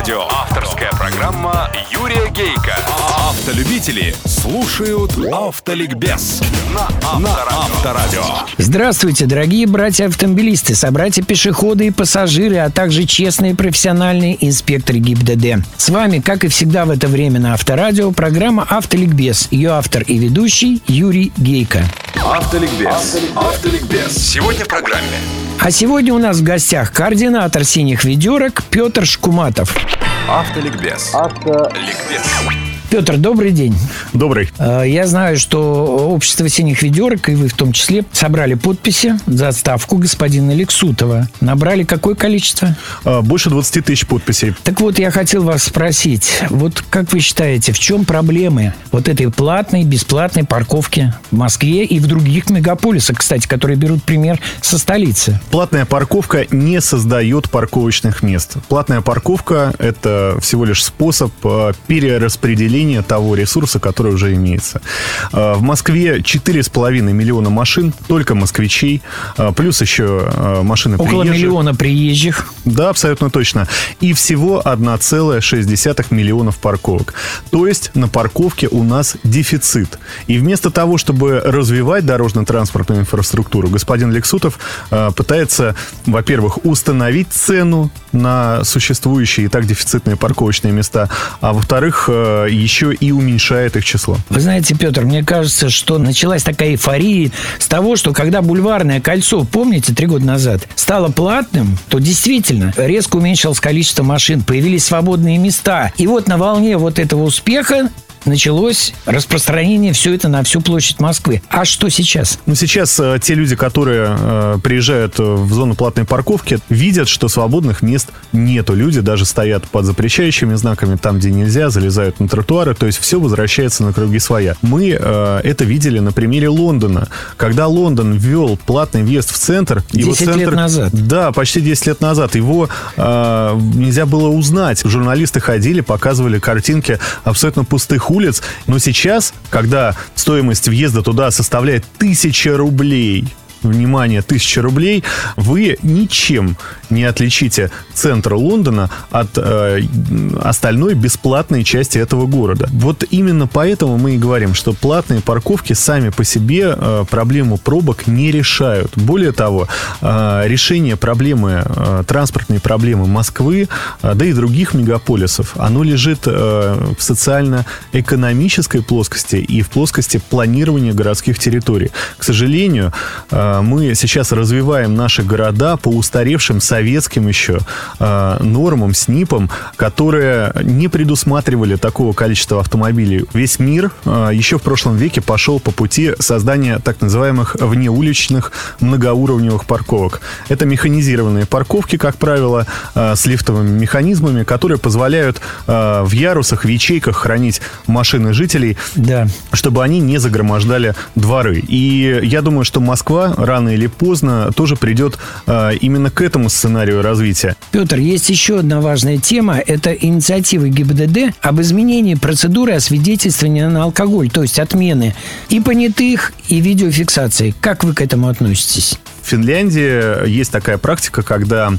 Авторадио. Авторская программа Юрия Гейка. Автолюбители слушают Автоликбез на Авторадио. Здравствуйте, дорогие братья-автомобилисты, собратья-пешеходы и пассажиры, а также честные профессиональные инспекторы ГИБДД. С вами, как и всегда в это время на Авторадио, программа «Автоликбез». Ее автор и ведущий Юрий Гейка. Автоликбез. Автоликбез. Сегодня в программе. А сегодня у нас в гостях координатор «Синих ведерок» Петр Шкуматов. Автоликбез. Автоликбез. Петр, добрый день. Добрый. Э, Я знаю, что общество синих ведерок, и вы в том числе, собрали подписи за отставку господина Лексутова. Набрали какое количество? А, Больше 20 тысяч подписей. Так вот, я хотел вас спросить, вот как вы считаете, в чем проблемы вот этой платной, бесплатной парковки в Москве и в других мегаполисах, кстати, которые берут пример со столицы? Платная парковка не создает парковочных мест. Платная парковка – это всего лишь способ а, перераспределения того ресурса, который уже имеется. А, В Москве 4,5 миллиона машин, только москвичей, а, плюс еще а, машины Около приезжих. миллиона приезжих. Да, абсолютно точно. И всего 1,6 миллионов парковок. То есть на парковке у нас дефицит. И вместо того, чтобы развивать дорожно-транспортную инфраструктуру, господин Лексутов э, пытается, во-первых, установить цену на существующие и так дефицитные парковочные места, а во-вторых, э, еще и уменьшает их число. Вы знаете, Петр, мне кажется, что началась такая эйфория с того, что когда бульварное кольцо, помните, три года назад, стало платным, то действительно резко уменьшилось количество машин, появились свободные места. И вот на волне вот этого успеха началось распространение все это на всю площадь Москвы. А что сейчас? Ну, сейчас э, те люди, которые э, приезжают э, в зону платной парковки, видят, что свободных мест нету. Люди даже стоят под запрещающими знаками там, где нельзя, залезают на тротуары. То есть все возвращается на круги своя. Мы э, это видели на примере Лондона. Когда Лондон ввел платный въезд в центр... его 10 лет центр- назад. Да, почти 10 лет назад. Его э, нельзя было узнать. Журналисты ходили, показывали картинки абсолютно пустых улиц. Но сейчас, когда стоимость въезда туда составляет тысяча рублей, внимание, тысяча рублей, вы ничем не отличите центр Лондона от э, остальной бесплатной части этого города. Вот именно поэтому мы и говорим, что платные парковки сами по себе э, проблему пробок не решают. Более того, э, решение проблемы, э, транспортной проблемы Москвы, э, да и других мегаполисов, оно лежит э, в социально-экономической плоскости и в плоскости планирования городских территорий. К сожалению, э, мы сейчас развиваем наши города по устаревшим советским еще э, нормам, СНИПам, которые не предусматривали такого количества автомобилей. Весь мир э, еще в прошлом веке пошел по пути создания так называемых внеуличных многоуровневых парковок. Это механизированные парковки, как правило, с лифтовыми механизмами, которые позволяют в ярусах, в ячейках хранить машины жителей, Да. чтобы они не загромождали дворы. И я думаю, что Москва рано или поздно тоже придет э, именно к этому сценарию развития. Петр, есть еще одна важная тема. Это инициатива ГИБДД об изменении процедуры освидетельствования на алкоголь, то есть отмены и понятых, и видеофиксации. Как вы к этому относитесь? В Финляндии есть такая практика, когда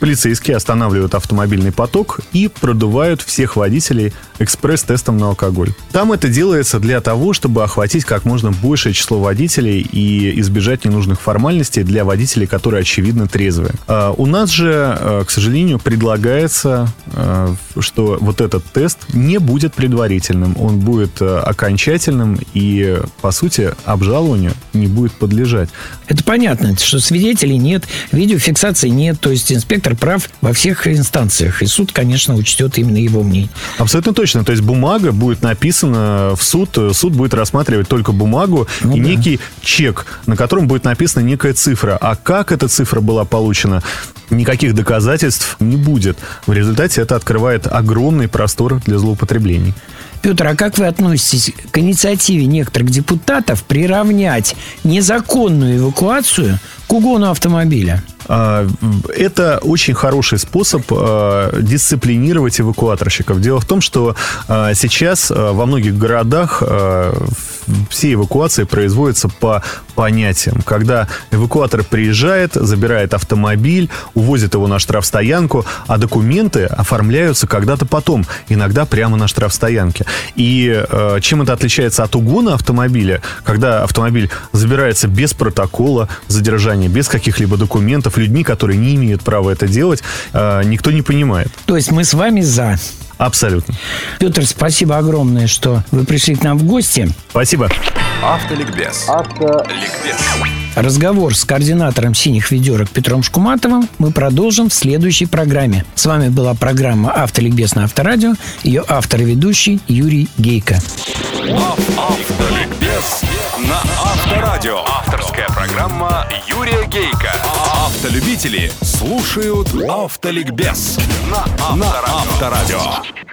полицейские останавливают автомобильный поток и продувают всех водителей экспресс-тестом на алкоголь. Там это делается для того, чтобы охватить как можно большее число водителей и избежать ненужных формальностей для водителей, которые очевидно трезвые. А У нас же, э, к сожалению, предлагается, э, что вот этот тест не будет предварительным, он будет э, окончательным и, по сути, обжалованию не будет подлежать. Это понятно, что свидетелей нет, видеофиксации нет, то есть инспектор прав во всех инстанциях. И суд, конечно, учтет именно его мнение. Абсолютно точно. То есть бумага будет написана в суд, суд будет рассматривать только бумагу Ну и да. некий чек, на котором будет написана некая цифра. А как эта цифра была получена, никаких доказательств не будет. В результате это открывает огромный простор для злоупотреблений. Петр, а как вы относитесь к инициативе некоторых депутатов приравнять незаконную эвакуацию к угону автомобиля? Э, это очень хороший способ э, дисциплинировать эвакуаторщиков. Дело в том, что э, сейчас во многих городах все эвакуации производятся по понятиям. Когда эвакуатор приезжает, забирает автомобиль, увозит его на штрафстоянку, а документы оформляются когда-то потом, иногда прямо на штрафстоянке. И чем это отличается от угона автомобиля, когда автомобиль забирается без протокола задержания, без каких-либо документов, людьми, которые не имеют права это делать, э, никто не понимает. То есть мы с вами за. Абсолютно. Петр, спасибо огромное, что вы пришли к нам в гости. Спасибо. Автоликбез. Автоликбез. Разговор с координатором «Синих ведерок» Петром Шкуматовым мы продолжим в следующей программе. С вами была программа «Автоликбез» на Авторадио. Ее автор и ведущий Юрий Гейко. Автоликбез на Авторадио. Авторская программа Юрия Гейка. Автолюбители слушают Автоликбез на Авторадио.